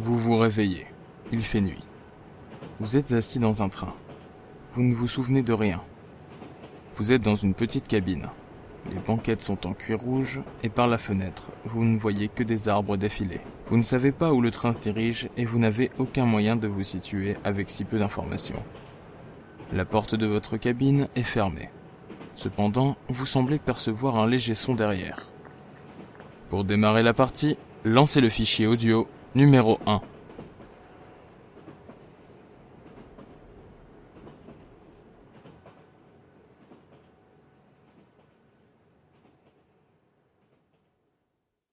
Vous vous réveillez. Il fait nuit. Vous êtes assis dans un train. Vous ne vous souvenez de rien. Vous êtes dans une petite cabine. Les banquettes sont en cuir rouge et par la fenêtre, vous ne voyez que des arbres défiler. Vous ne savez pas où le train se dirige et vous n'avez aucun moyen de vous situer avec si peu d'informations. La porte de votre cabine est fermée. Cependant, vous semblez percevoir un léger son derrière. Pour démarrer la partie, lancez le fichier audio numéro 1.